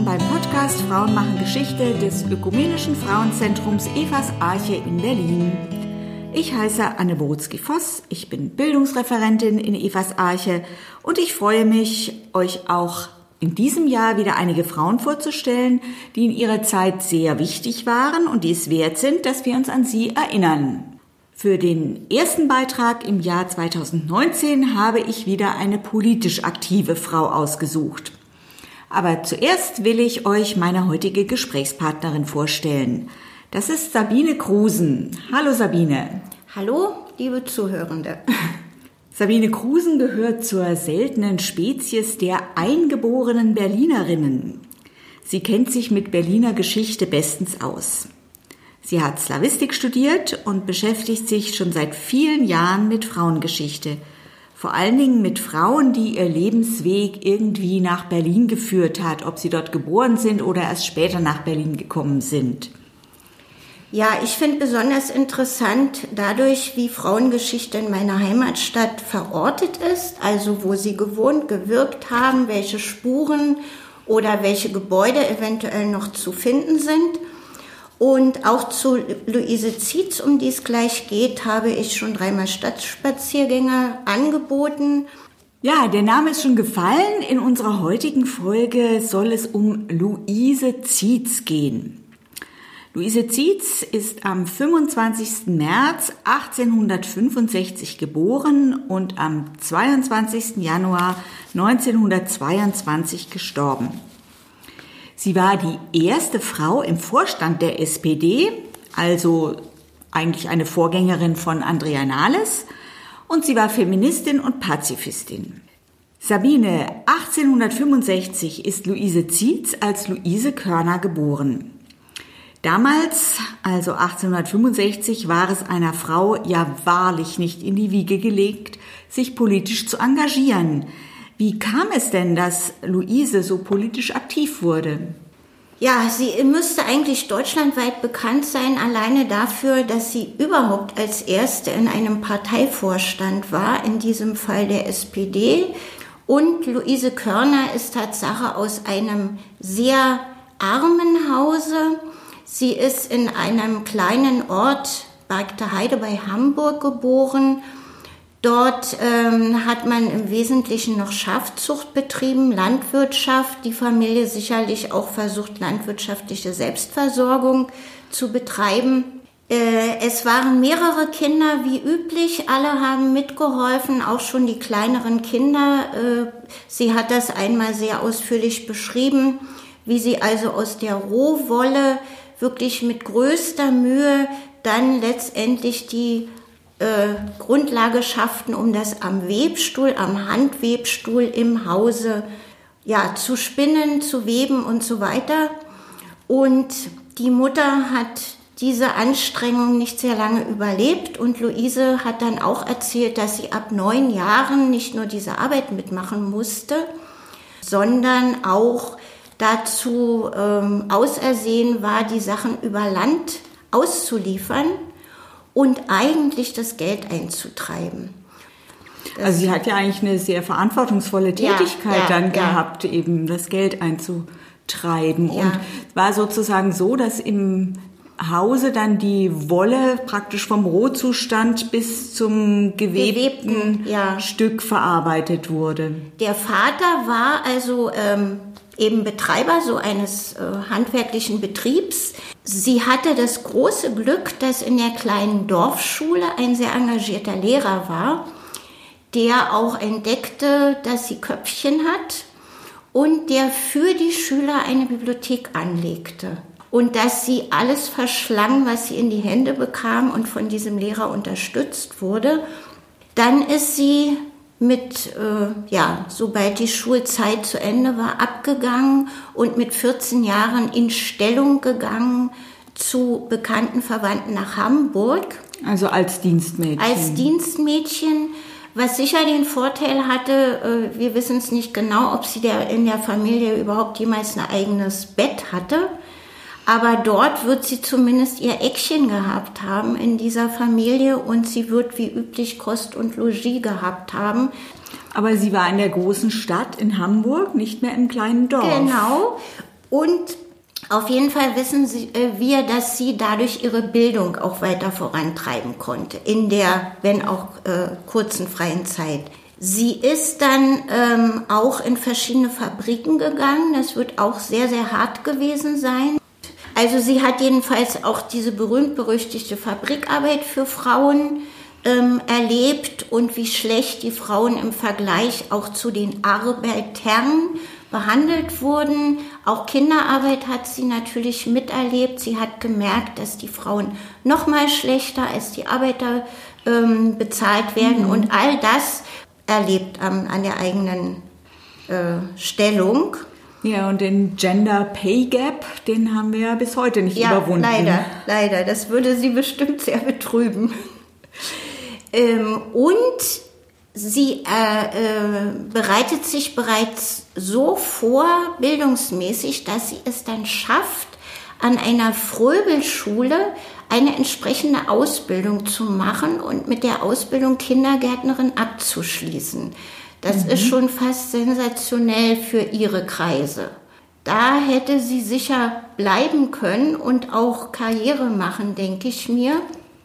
Willkommen beim Podcast Frauen machen Geschichte des Ökumenischen Frauenzentrums Evas Arche in Berlin. Ich heiße Anne Borutzki-Voss, ich bin Bildungsreferentin in Evas Arche und ich freue mich, euch auch in diesem Jahr wieder einige Frauen vorzustellen, die in ihrer Zeit sehr wichtig waren und die es wert sind, dass wir uns an sie erinnern. Für den ersten Beitrag im Jahr 2019 habe ich wieder eine politisch aktive Frau ausgesucht. Aber zuerst will ich euch meine heutige Gesprächspartnerin vorstellen. Das ist Sabine Krusen. Hallo Sabine. Hallo, liebe Zuhörende. Sabine Krusen gehört zur seltenen Spezies der eingeborenen Berlinerinnen. Sie kennt sich mit Berliner Geschichte bestens aus. Sie hat Slawistik studiert und beschäftigt sich schon seit vielen Jahren mit Frauengeschichte. Vor allen Dingen mit Frauen, die ihr Lebensweg irgendwie nach Berlin geführt hat, ob sie dort geboren sind oder erst später nach Berlin gekommen sind. Ja, ich finde besonders interessant dadurch, wie Frauengeschichte in meiner Heimatstadt verortet ist, also wo sie gewohnt, gewirkt haben, welche Spuren oder welche Gebäude eventuell noch zu finden sind. Und auch zu Luise Zietz, um die es gleich geht, habe ich schon dreimal Stadtspaziergänge angeboten. Ja, der Name ist schon gefallen. In unserer heutigen Folge soll es um Luise Zietz gehen. Luise Zietz ist am 25. März 1865 geboren und am 22. Januar 1922 gestorben. Sie war die erste Frau im Vorstand der SPD, also eigentlich eine Vorgängerin von Andrea Nahles, und sie war Feministin und Pazifistin. Sabine, 1865 ist Luise Zietz als Luise Körner geboren. Damals, also 1865, war es einer Frau ja wahrlich nicht in die Wiege gelegt, sich politisch zu engagieren. Wie kam es denn, dass Luise so politisch aktiv wurde? Ja, sie müsste eigentlich deutschlandweit bekannt sein, alleine dafür, dass sie überhaupt als erste in einem Parteivorstand war, in diesem Fall der SPD. Und Luise Körner ist Tatsache aus einem sehr armen Hause Sie ist in einem kleinen Ort, Bagte Heide bei Hamburg geboren. Dort ähm, hat man im Wesentlichen noch Schafzucht betrieben, Landwirtschaft. Die Familie sicherlich auch versucht, landwirtschaftliche Selbstversorgung zu betreiben. Äh, es waren mehrere Kinder wie üblich. Alle haben mitgeholfen, auch schon die kleineren Kinder. Äh, sie hat das einmal sehr ausführlich beschrieben, wie sie also aus der Rohwolle wirklich mit größter Mühe dann letztendlich die äh, Grundlage schafften, um das am Webstuhl, am Handwebstuhl im Hause ja, zu spinnen, zu weben und so weiter. Und die Mutter hat diese Anstrengung nicht sehr lange überlebt und Luise hat dann auch erzählt, dass sie ab neun Jahren nicht nur diese Arbeit mitmachen musste, sondern auch dazu ähm, ausersehen war, die Sachen über Land auszuliefern und eigentlich das Geld einzutreiben. Das also sie hat ja eigentlich eine sehr verantwortungsvolle Tätigkeit ja, ja, dann ja. gehabt, eben das Geld einzutreiben. Und war sozusagen so, dass im Hause dann die Wolle praktisch vom Rohzustand bis zum gewebten, gewebten Stück verarbeitet wurde. Der Vater war also ähm, eben Betreiber so eines äh, handwerklichen Betriebs. Sie hatte das große Glück, dass in der kleinen Dorfschule ein sehr engagierter Lehrer war, der auch entdeckte, dass sie Köpfchen hat und der für die Schüler eine Bibliothek anlegte. Und dass sie alles verschlang, was sie in die Hände bekam und von diesem Lehrer unterstützt wurde. Dann ist sie mit, äh, ja, sobald die Schulzeit zu Ende war, abgegangen und mit 14 Jahren in Stellung gegangen zu bekannten Verwandten nach Hamburg. Also als Dienstmädchen. Als Dienstmädchen, was sicher den Vorteil hatte, äh, wir wissen es nicht genau, ob sie der, in der Familie überhaupt jemals ein eigenes Bett hatte. Aber dort wird sie zumindest ihr Eckchen gehabt haben in dieser Familie und sie wird wie üblich Kost und Logis gehabt haben. Aber sie war in der großen Stadt in Hamburg, nicht mehr im kleinen Dorf. Genau. Und auf jeden Fall wissen äh, wir, dass sie dadurch ihre Bildung auch weiter vorantreiben konnte, in der, wenn auch äh, kurzen freien Zeit. Sie ist dann ähm, auch in verschiedene Fabriken gegangen. Das wird auch sehr, sehr hart gewesen sein. Also sie hat jedenfalls auch diese berühmt-berüchtigte Fabrikarbeit für Frauen ähm, erlebt und wie schlecht die Frauen im Vergleich auch zu den Arbeitern behandelt wurden. Auch Kinderarbeit hat sie natürlich miterlebt. Sie hat gemerkt, dass die Frauen noch mal schlechter als die Arbeiter ähm, bezahlt werden mhm. und all das erlebt ähm, an der eigenen äh, Stellung. Ja, und den Gender Pay Gap, den haben wir ja bis heute nicht ja, überwunden. Leider, leider. Das würde sie bestimmt sehr betrüben. Ähm, und sie äh, äh, bereitet sich bereits so vor, bildungsmäßig, dass sie es dann schafft, an einer Fröbelschule eine entsprechende Ausbildung zu machen und mit der Ausbildung Kindergärtnerin abzuschließen. Das mhm. ist schon fast sensationell für ihre Kreise. Da hätte sie sicher bleiben können und auch Karriere machen, denke ich mir.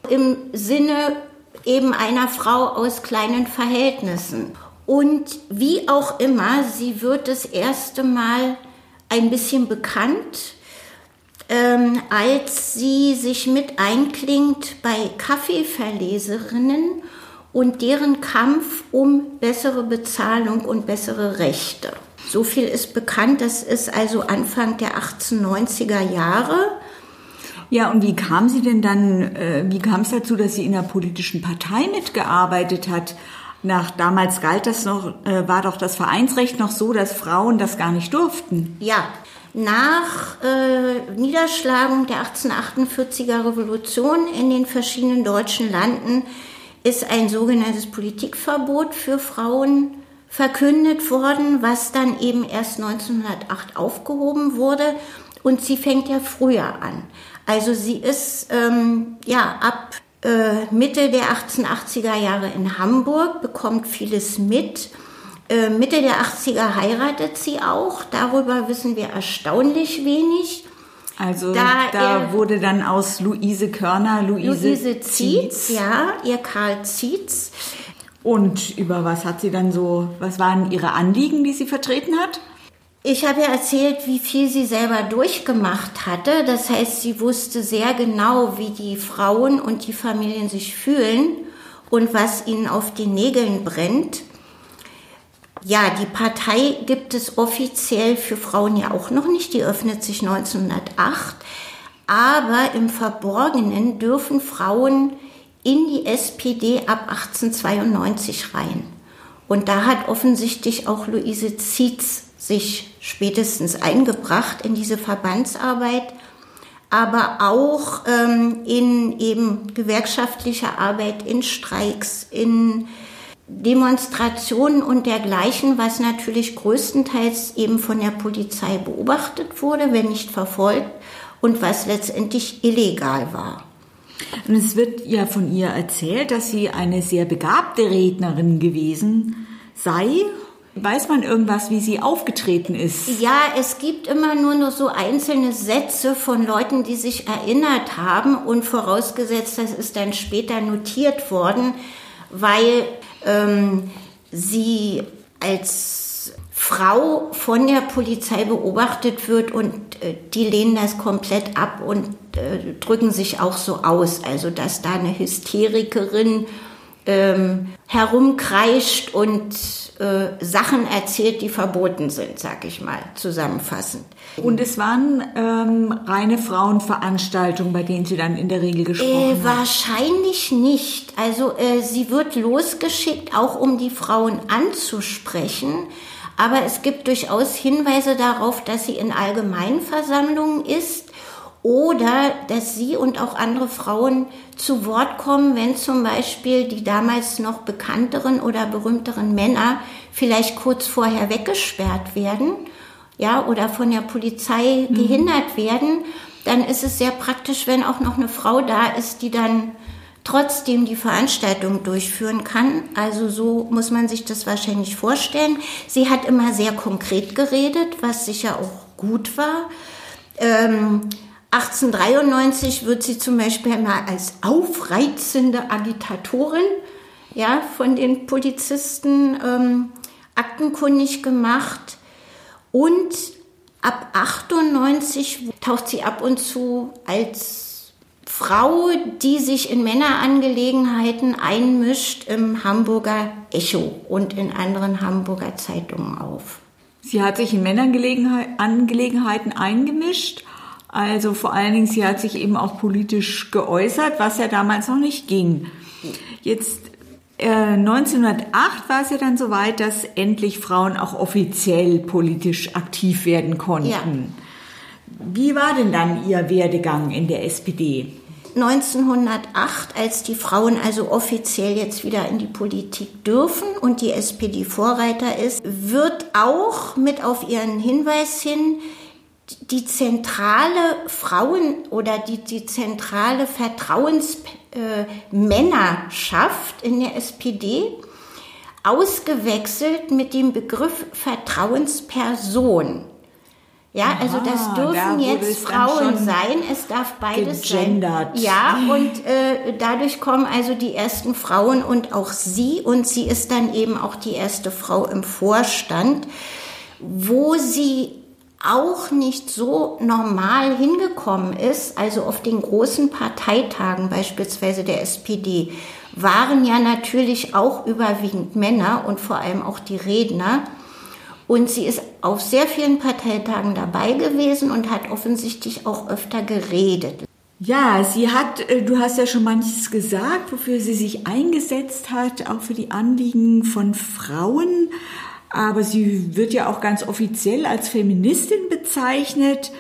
Im Sinne eben einer Frau aus kleinen Verhältnissen. Und wie auch immer, sie wird das erste Mal ein bisschen bekannt, ähm, als sie sich mit einklingt bei Kaffeeverleserinnen und deren Kampf um bessere Bezahlung und bessere Rechte. So viel ist bekannt, das ist also Anfang der 1890er Jahre. Ja, und wie kam sie denn dann, äh, wie kam es dazu, dass sie in einer politischen Partei mitgearbeitet hat? Nach damals galt das noch, äh, war doch das Vereinsrecht noch so, dass Frauen das gar nicht durften. Ja, nach äh, Niederschlagung der 1848er Revolution in den verschiedenen deutschen Landen ist ein sogenanntes Politikverbot für Frauen verkündet worden, was dann eben erst 1908 aufgehoben wurde. Und sie fängt ja früher an. Also sie ist ähm, ja ab äh, Mitte der 1880er Jahre in Hamburg, bekommt vieles mit. Äh, Mitte der 80er heiratet sie auch. Darüber wissen wir erstaunlich wenig. Also da, da wurde dann aus Luise Körner Luise, Luise Zietz, Zietz, ja, ihr Karl Zietz. Und über was hat sie dann so, was waren ihre Anliegen, die sie vertreten hat? Ich habe ja erzählt, wie viel sie selber durchgemacht hatte. Das heißt, sie wusste sehr genau, wie die Frauen und die Familien sich fühlen und was ihnen auf den Nägeln brennt. Ja, die Partei gibt es offiziell für Frauen ja auch noch nicht. Die öffnet sich 1908. Aber im Verborgenen dürfen Frauen in die SPD ab 1892 rein. Und da hat offensichtlich auch Luise Zietz sich spätestens eingebracht in diese Verbandsarbeit, aber auch ähm, in eben gewerkschaftlicher Arbeit, in Streiks, in Demonstrationen und dergleichen, was natürlich größtenteils eben von der Polizei beobachtet wurde, wenn nicht verfolgt und was letztendlich illegal war. Und es wird ja von ihr erzählt, dass sie eine sehr begabte Rednerin gewesen sei Weiß man irgendwas, wie sie aufgetreten ist? Ja, es gibt immer nur noch so einzelne Sätze von Leuten, die sich erinnert haben und vorausgesetzt, das ist dann später notiert worden, weil ähm, sie als Frau von der Polizei beobachtet wird und äh, die lehnen das komplett ab und äh, drücken sich auch so aus. Also, dass da eine Hysterikerin ähm, herumkreischt und äh, Sachen erzählt, die verboten sind, sag ich mal, zusammenfassend. Und es waren ähm, reine Frauenveranstaltungen, bei denen Sie dann in der Regel gesprochen äh, Wahrscheinlich nicht. Also äh, sie wird losgeschickt, auch um die Frauen anzusprechen. Aber es gibt durchaus Hinweise darauf, dass sie in Allgemeinversammlungen ist oder dass sie und auch andere Frauen zu Wort kommen, wenn zum Beispiel die damals noch bekannteren oder berühmteren Männer vielleicht kurz vorher weggesperrt werden, ja, oder von der Polizei mhm. gehindert werden, dann ist es sehr praktisch, wenn auch noch eine Frau da ist, die dann trotzdem die Veranstaltung durchführen kann. Also so muss man sich das wahrscheinlich vorstellen. Sie hat immer sehr konkret geredet, was sicher auch gut war. Ähm, 1893 wird sie zum Beispiel mal als aufreizende Agitatorin ja, von den Polizisten ähm, aktenkundig gemacht. Und ab 98 taucht sie ab und zu als Frau, die sich in Männerangelegenheiten einmischt, im Hamburger Echo und in anderen Hamburger Zeitungen auf. Sie hat sich in Männerangelegenheiten eingemischt. Also vor allen Dingen, sie hat sich eben auch politisch geäußert, was ja damals noch nicht ging. Jetzt 1908 äh, war es ja dann soweit, dass endlich Frauen auch offiziell politisch aktiv werden konnten. Ja. Wie war denn dann Ihr Werdegang in der SPD? 1908, als die Frauen also offiziell jetzt wieder in die Politik dürfen und die SPD Vorreiter ist, wird auch mit auf ihren Hinweis hin die zentrale Frauen oder die, die zentrale Vertrauens äh, Männerschaft in der SPD ausgewechselt mit dem Begriff Vertrauensperson. Ja, Aha, also das dürfen da jetzt Frauen sein, es darf beides gegendert. sein. Ja, und äh, dadurch kommen also die ersten Frauen und auch sie und sie ist dann eben auch die erste Frau im Vorstand, wo sie auch nicht so normal hingekommen ist, also auf den großen Parteitagen beispielsweise der SPD, waren ja natürlich auch überwiegend Männer und vor allem auch die Redner. Und sie ist auf sehr vielen Parteitagen dabei gewesen und hat offensichtlich auch öfter geredet. Ja, sie hat, äh, du hast ja schon manches gesagt, wofür sie sich eingesetzt hat, auch für die Anliegen von Frauen aber sie wird ja auch ganz offiziell als Feministin bezeichnet.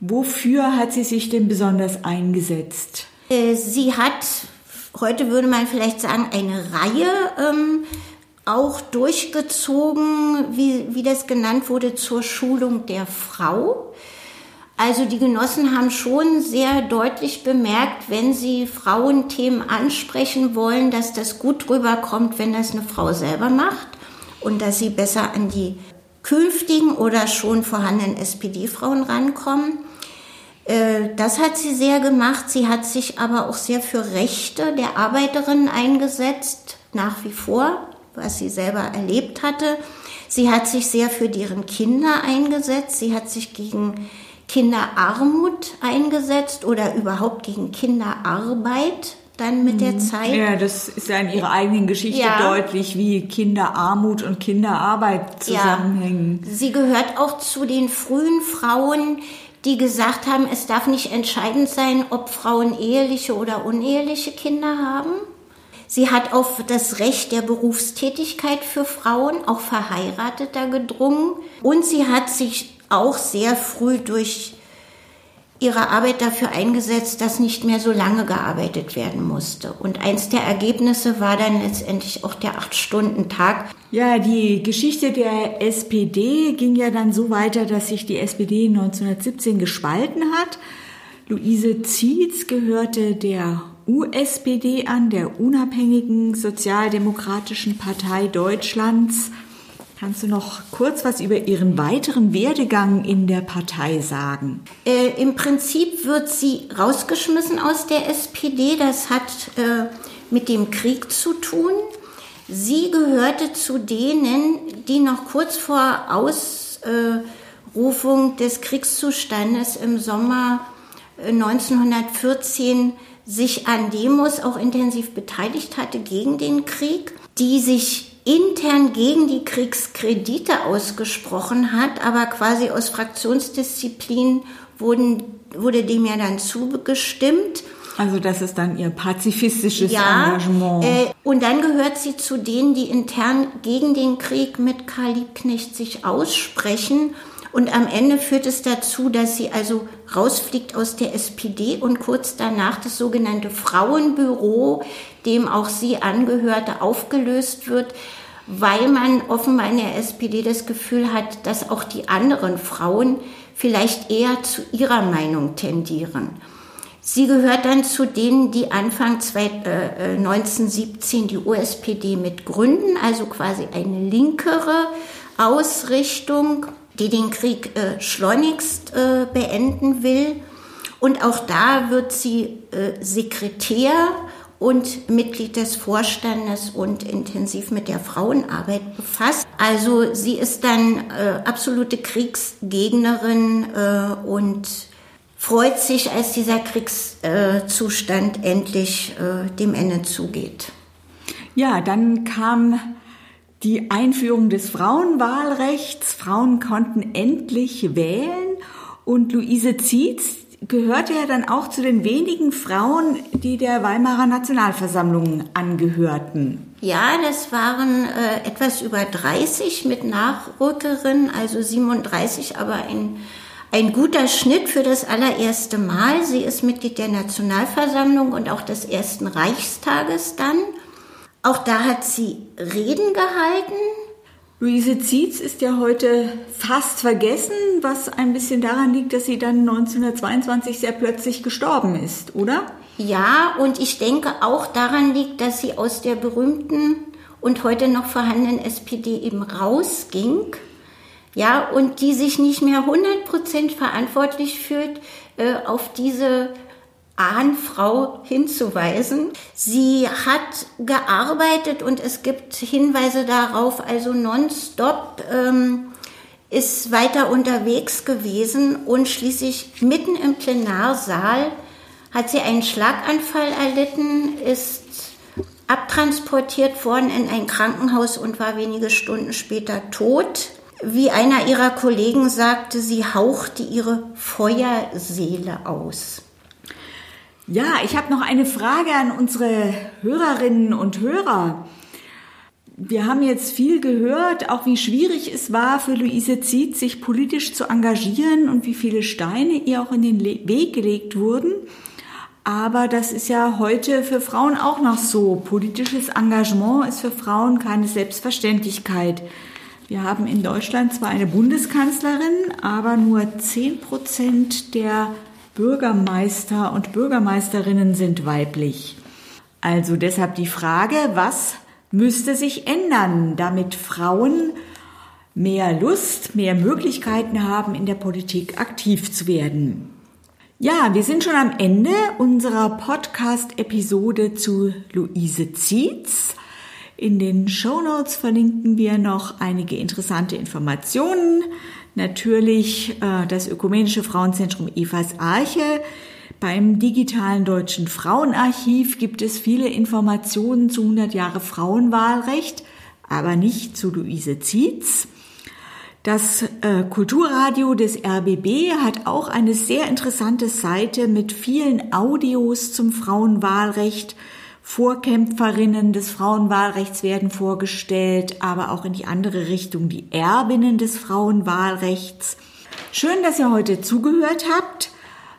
Wofür hat sie sich denn besonders eingesetzt? Äh, sie hat, heute würde man vielleicht sagen, eine Reihe ähm, auch durchgezogen, wie, wie das genannt wurde, zur Schulung der Frau. Also die Genossen haben schon sehr deutlich bemerkt, wenn sie Frauenthemen ansprechen wollen, dass das gut rüberkommt, wenn das eine Frau selber macht und dass sie besser an die künftigen oder schon vorhandenen SPD-Frauen rankommen. Äh, das hat sie sehr gemacht. Sie hat sich aber auch sehr für Rechte der Arbeiterinnen eingesetzt, nach wie vor, was sie selber erlebt hatte. Sie hat sich sehr für deren Kinder eingesetzt. Sie hat sich gegen Kinderarmut eingesetzt oder überhaupt gegen Kinderarbeit dann mit der mhm. Zeit. Ja, das ist ja in ihrer eigenen Geschichte ja. deutlich, wie Kinderarmut und Kinderarbeit zusammenhängen. Ja. Sie gehört auch zu den frühen Frauen, die gesagt haben, es darf nicht entscheidend sein, ob Frauen eheliche oder uneheliche Kinder haben. Sie hat auf das Recht der Berufstätigkeit für Frauen, auch Verheirateter, gedrungen. Und sie hat sich auch sehr früh durch ihre Arbeit dafür eingesetzt, dass nicht mehr so lange gearbeitet werden musste. Und eins der Ergebnisse war dann letztendlich auch der Acht-Stunden-Tag. Ja, die Geschichte der SPD ging ja dann so weiter, dass sich die SPD 1917 gespalten hat. Luise Zietz gehörte der USPD an, der Unabhängigen Sozialdemokratischen Partei Deutschlands. Kannst du noch kurz was über Ihren weiteren Werdegang in der Partei sagen? Äh, Im Prinzip wird sie rausgeschmissen aus der SPD. Das hat äh, mit dem Krieg zu tun. Sie gehörte zu denen, die noch kurz vor Ausrufung des Kriegszustandes im Sommer 1914 äh, sich an Demos auch intensiv beteiligt hatte gegen den Krieg, die sich intern gegen die Kriegskredite ausgesprochen hat, aber quasi aus Fraktionsdisziplin wurden, wurde dem ja dann zugestimmt. Also das ist dann ihr pazifistisches ja, Engagement. Äh, und dann gehört sie zu denen, die intern gegen den Krieg mit Karl Liebknecht sich aussprechen. Und am Ende führt es dazu, dass sie also rausfliegt aus der SPD und kurz danach das sogenannte Frauenbüro, dem auch sie angehörte, aufgelöst wird weil man offenbar in der SPD das Gefühl hat, dass auch die anderen Frauen vielleicht eher zu ihrer Meinung tendieren. Sie gehört dann zu denen, die Anfang 1917 äh, die USPD mit gründen, also quasi eine linkere Ausrichtung, die den Krieg äh, schleunigst äh, beenden will. Und auch da wird sie Sekretär und Mitglied des Vorstandes und intensiv mit der Frauenarbeit befasst. Also sie ist dann äh, absolute Kriegsgegnerin äh, und freut sich, als dieser Kriegszustand äh, endlich äh, dem Ende zugeht. Ja, dann kam die Einführung des Frauenwahlrechts. Frauen konnten endlich wählen und Luise Zietz, gehörte ja dann auch zu den wenigen Frauen, die der Weimarer Nationalversammlung angehörten. Ja, das waren äh, etwas über 30 mit Nachrückerinnen, also 37, aber ein, ein guter Schnitt für das allererste Mal. Sie ist Mitglied der Nationalversammlung und auch des ersten Reichstages dann. Auch da hat sie Reden gehalten, Luise Zietz ist ja heute fast vergessen, was ein bisschen daran liegt, dass sie dann 1922 sehr plötzlich gestorben ist, oder? Ja, und ich denke auch daran liegt, dass sie aus der berühmten und heute noch vorhandenen SPD eben rausging. Ja, und die sich nicht mehr 100% verantwortlich fühlt äh, auf diese Ahnfrau hinzuweisen. Sie hat gearbeitet und es gibt Hinweise darauf, also nonstop ähm, ist weiter unterwegs gewesen und schließlich mitten im Plenarsaal hat sie einen Schlaganfall erlitten, ist abtransportiert worden in ein Krankenhaus und war wenige Stunden später tot. Wie einer ihrer Kollegen sagte, sie hauchte ihre Feuerseele aus. Ja, ich habe noch eine Frage an unsere Hörerinnen und Hörer. Wir haben jetzt viel gehört, auch wie schwierig es war für Luise Zietz, sich politisch zu engagieren und wie viele Steine ihr auch in den Weg gelegt wurden. Aber das ist ja heute für Frauen auch noch so. Politisches Engagement ist für Frauen keine Selbstverständlichkeit. Wir haben in Deutschland zwar eine Bundeskanzlerin, aber nur zehn Prozent der Bürgermeister und Bürgermeisterinnen sind weiblich. Also deshalb die Frage, was müsste sich ändern, damit Frauen mehr Lust, mehr Möglichkeiten haben, in der Politik aktiv zu werden. Ja, wir sind schon am Ende unserer Podcast-Episode zu Luise Zietz. In den Show Notes verlinken wir noch einige interessante Informationen natürlich äh, das Ökumenische Frauenzentrum Evas Arche. Beim digitalen Deutschen Frauenarchiv gibt es viele Informationen zu 100 Jahre Frauenwahlrecht, aber nicht zu Luise Zietz. Das äh, Kulturradio des RBB hat auch eine sehr interessante Seite mit vielen Audios zum Frauenwahlrecht Vorkämpferinnen des Frauenwahlrechts werden vorgestellt, aber auch in die andere Richtung die Erbinnen des Frauenwahlrechts. Schön, dass ihr heute zugehört habt.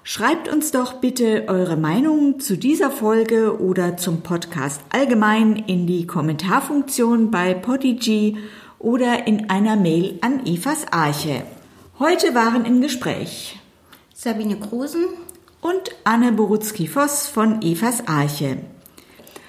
Schreibt uns doch bitte eure Meinung zu dieser Folge oder zum Podcast allgemein in die Kommentarfunktion bei Podigy oder in einer Mail an Evas Arche. Heute waren im Gespräch Sabine Krusen und Anne Borutzki-Voss von Evas Arche.